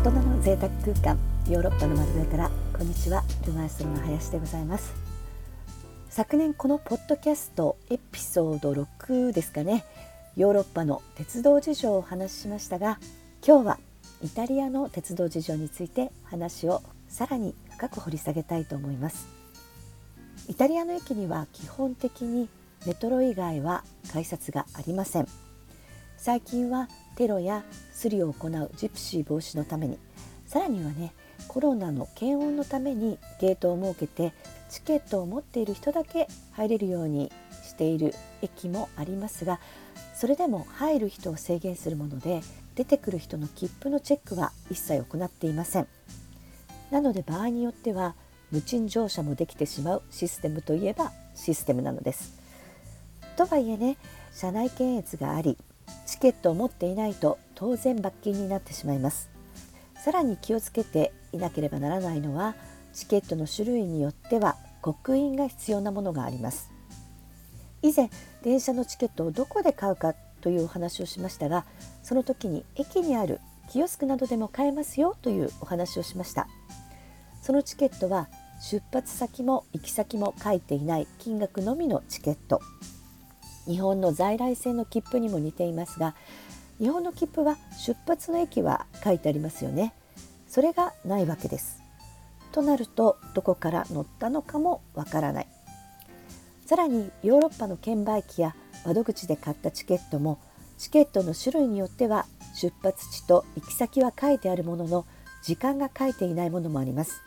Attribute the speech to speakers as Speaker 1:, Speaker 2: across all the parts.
Speaker 1: 大人の贅沢空間ヨーロッパの丸上からこんにちは。ルマンスの林でございます。昨年このポッドキャストエピソード6ですかね。ヨーロッパの鉄道事情をお話ししましたが今日はイタリアの鉄道事情について話をさらに深く掘り下げたいと思います。イタリアの駅には基本的にメトロ以外は改札がありません。最近はテロやスリを行うジプシー防止のためにさらにはねコロナの検温のためにゲートを設けてチケットを持っている人だけ入れるようにしている駅もありますがそれでも入る人を制限するもので出てくる人の切符のチェックは一切行っていません。なので場合によっては無賃乗車もできてしまうシステムといえばシステムなのです。とはいえね車内検閲がありチケットを持っていないと当然罰金になってしまいます。さらに気をつけていなければならないのはチケットの種類によっては刻印が必要なものがあります。以前電車のチケットをどこで買うかというお話をしましたがその時に駅にあるキオスクなどでも買えますよというお話をしました。そのチケットは出発先も行き先も書いていない金額のみのチケット。日本の在来線の切符にも似ていますが日本の切符は出発の駅は書いてありますよね。それがないわけです。となるとどこから乗ったのかもわからない。さらにヨーロッパの券売機や窓口で買ったチケットもチケットの種類によっては出発地と行き先は書いてあるものの時間が書いていないものもあります。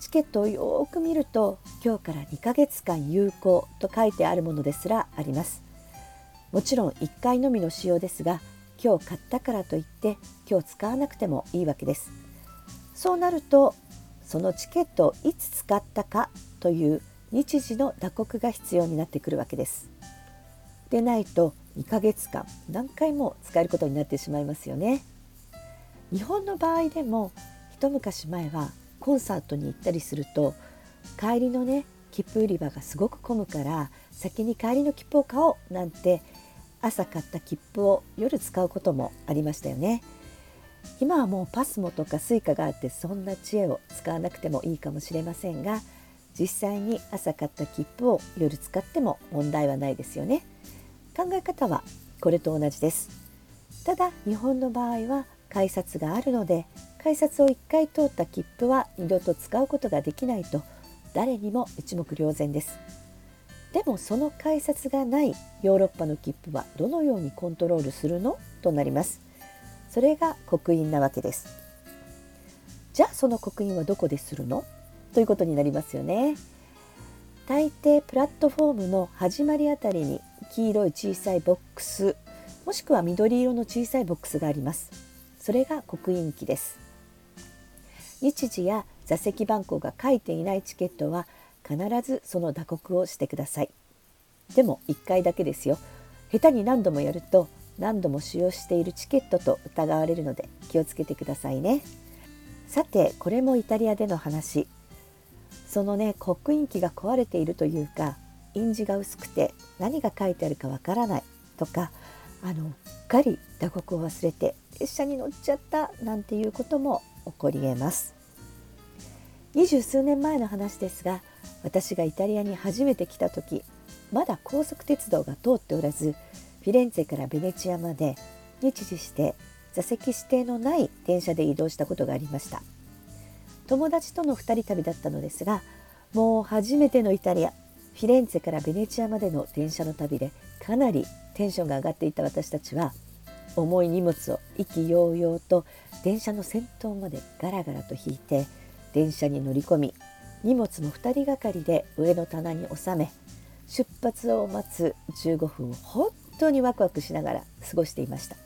Speaker 1: チケットをよく見ると今日から2ヶ月間有効と書いてあるものですらあります。もちろん1回のみの使用ですが今日買ったからといって今日使わなくてもいいわけです。そうなるとそのチケットをいつ使ったかという日時の打刻が必要になってくるわけです。でないと2ヶ月間何回も使えることになってしまいますよね。日本の場合でも一昔前はコンサートに行ったりすると帰りのね切符売り場がすごく混むから先に帰りの切符を買おうなんて朝買った切符を夜使うこともありましたよね。今はもうパスモとかスイカがあってそんな知恵を使わなくてもいいかもしれませんが実際に朝買った切符を夜使っても問題はないですよね。考え方はこれと同じです。ただ日本の場合は改札があるので改札を1回通った切符は二度と使うことができないと誰にも一目瞭然です。でもその改札がないヨーロッパの切符はどのようにコントロールするの？となります。それが刻印なわけです。じゃあその刻印はどこでするの？ということになりますよね。大抵プラットフォームの始まりあたりに黄色い小さいボックスもしくは緑色の小さいボックスがあります。それが刻印機です。日時や座席番号が書いていないチケットは必ずその打刻をしてください。でも1回だけですよ。下手に何度もやると何度も使用しているチケットと疑われるので気をつけてくださいね。さてこれもイタリアでの話。そのね刻印機が壊れているというか印字が薄くて何が書いてあるかわからない。とかあのうっかり打刻を忘れて列車に乗っちゃったなんていうことも起こりえます。二十数年前の話ですが私がイタリアに初めて来た時まだ高速鉄道が通っておらずフィレンツェからベネチアまで日時して座席指定のない電車で移動したことがありました。友達との2人旅だったのですがもう初めてのイタリアフィレンツェからベネチアまでの電車の旅でかなりテンションが上がっていた私たちは重い荷物を意気揚々と電車の先頭までガラガラと引いて電車に乗り込み荷物も2人がかりで上の棚に収め出発を待つ15分を本当にワクワクしながら過ごしていました。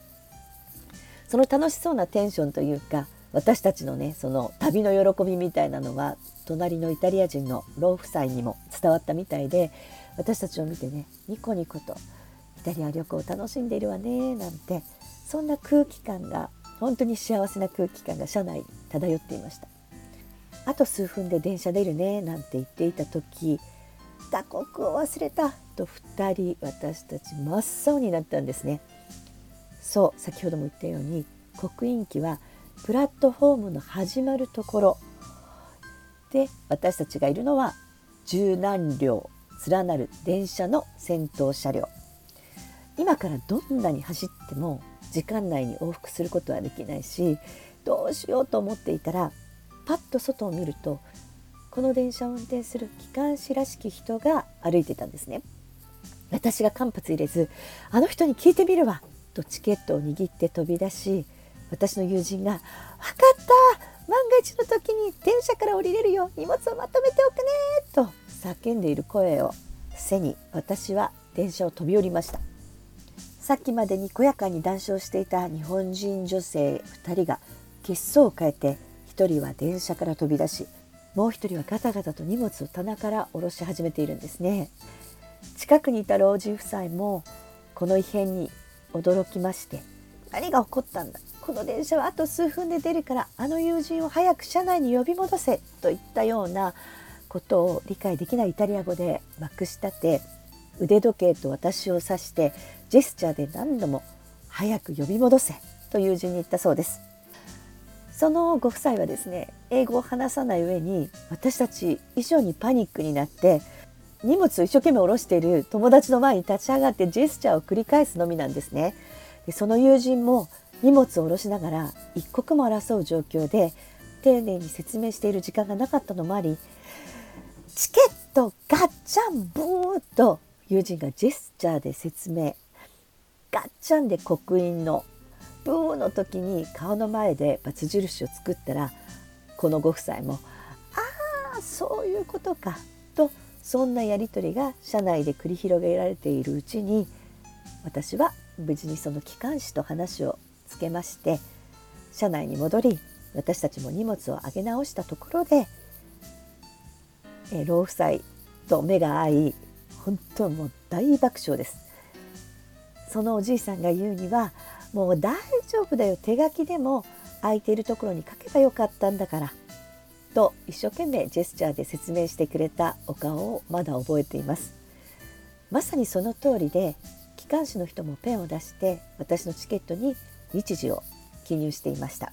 Speaker 1: その楽しそうなテンションというか私たちのねその旅の喜びみたいなのは隣のイタリア人の老夫妻にも伝わったみたいで私たちを見てねニコニコとイタリア旅行を楽しんでいるわねなんて。そんな空気感が本当に幸せな空気感が車内漂っていました。あと数分で電車出るねなんて言っていた時打刻を忘れたと2人私たち真っ青になったんですね。そう先ほども言ったように刻印機はプラットフォームの始まるところ。で私たちがいるのは十何両連なる電車の先頭車両。今からどんなに走っても時間内に往復することはできないしどうしようと思っていたらパッと外を見るとこの電車を運転する機関士らしき人が歩いてたんですね。私が間髪入れず「あの人に聞いてみるわ」とチケットを握って飛び出し私の友人が「分かった万が一の時に電車から降りれるよ荷物をまとめておくね」と叫んでいる声を背に私は電車を飛び降りましたさっきまでにこやかに談笑していた日本人女性2人が血相を変えて1人は電車から飛び出しもう1人はガタガタと荷物を棚から下ろし始めているんですね。近くにいた老人夫妻もこの異変に驚きまして何が起こったんだ。この電車はあと数分で出るからあの友人を早く車内に呼び戻せといったようなことを理解できないイタリア語でまくし立て腕時計と私を指してジェスチャーで何度も「早く呼び戻せ」と友人に言ったそうです。そのご夫妻はですね英語を話さない上に私たち以上にパニックになって荷物を一生懸命下ろしている友達の前に立ち上がってジェスチャーを繰り返すのみなんですね。でその友人も荷物を下ろしながら一刻も争う状況で丁寧に説明している時間がなかったのもありチケットガッチャンブーと友人がジェスチャーで説明。ガッチャンで刻印のブーの時に顔の前でバツ印を作ったらこのご夫妻も「ああそういうことか」とそんなやり取りが車内で繰り広げられているうちに私は無事にその機関士と話をつけまして車内に戻り私たちも荷物を上げ直したところで、え老夫妻と目が合い本当もう大爆笑です。そのおじいさんが言うにはもう大丈夫だよ手書きでも空いているところに書けばよかったんだからと一生懸命ジェスチャーで説明してくれたお顔をまだ覚えていますまさにその通りで機関士の人もペンを出して私のチケットに日時を記入していました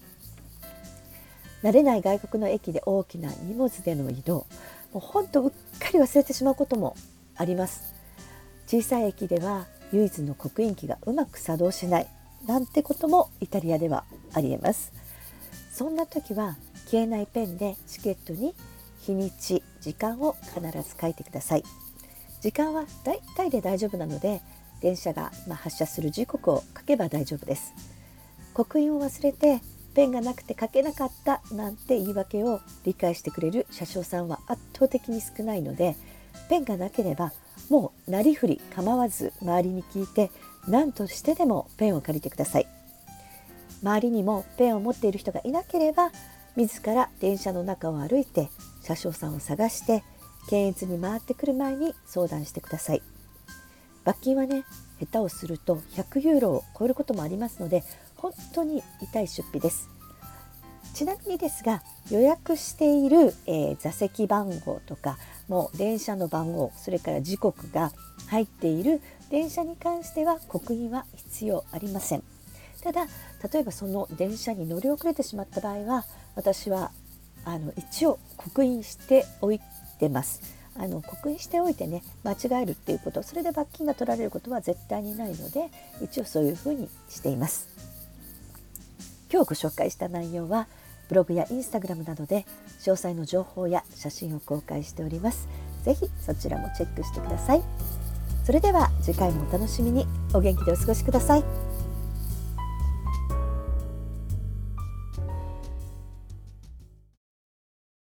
Speaker 1: 慣れない外国の駅で大きな荷物での移動もうほんとうっかり忘れてしまうこともあります。小さい駅では唯一の刻印機がうまく作動しない。なんてこともイタリアではありえます。そんな時は消えないペンでチケットに日にち時間を必ず書いてください。時間はだいたいで大丈夫なので電車がま発車する時刻を書けば大丈夫です。刻印を忘れてペンがなくて書けなかったなんて言い訳を理解してくれる車掌さんは圧倒的に少ないのでペンがなければもうなりふり構わず周りに聞いて何としてでもペンを借りてください。周りにもペンを持っている人がいなければ自ら電車の中を歩いて車掌さんを探して検閲に回ってくる前に相談してください。罰金はね下手をすると100ユーロを超えることもありますので本当に痛い出費です。ちなみにですが予約している、えー、座席番号とかもう電車の番号それから時刻が入っている電車に関しては刻印は必要ありません。ただ例えばその電車に乗り遅れてしまった場合は私はあの一応刻印しておいてます。あの刻印しておいてね間違えるっていうことそれで罰金が取られることは絶対にないので一応そういうふうにしています。今日ご紹介した内容はブログやインスタグラムなどで詳細の情報や写真を公開しております。ぜひそちらもチェックしてください。それでは次回もお楽しみに。お元気でお過ごしください。